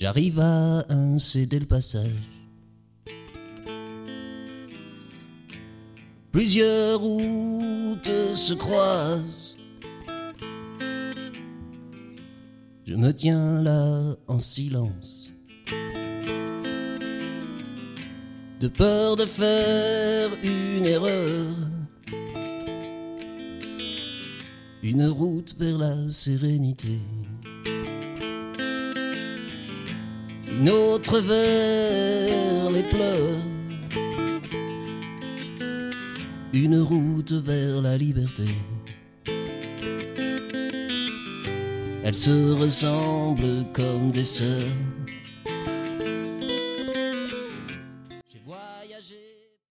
J'arrive à incéder le passage. Plusieurs routes se croisent. Je me tiens là en silence. De peur de faire une erreur. Une route vers la sérénité notre vers les pleurs, une route vers la liberté. Elles se ressemblent comme des sœurs. J'ai voyagé.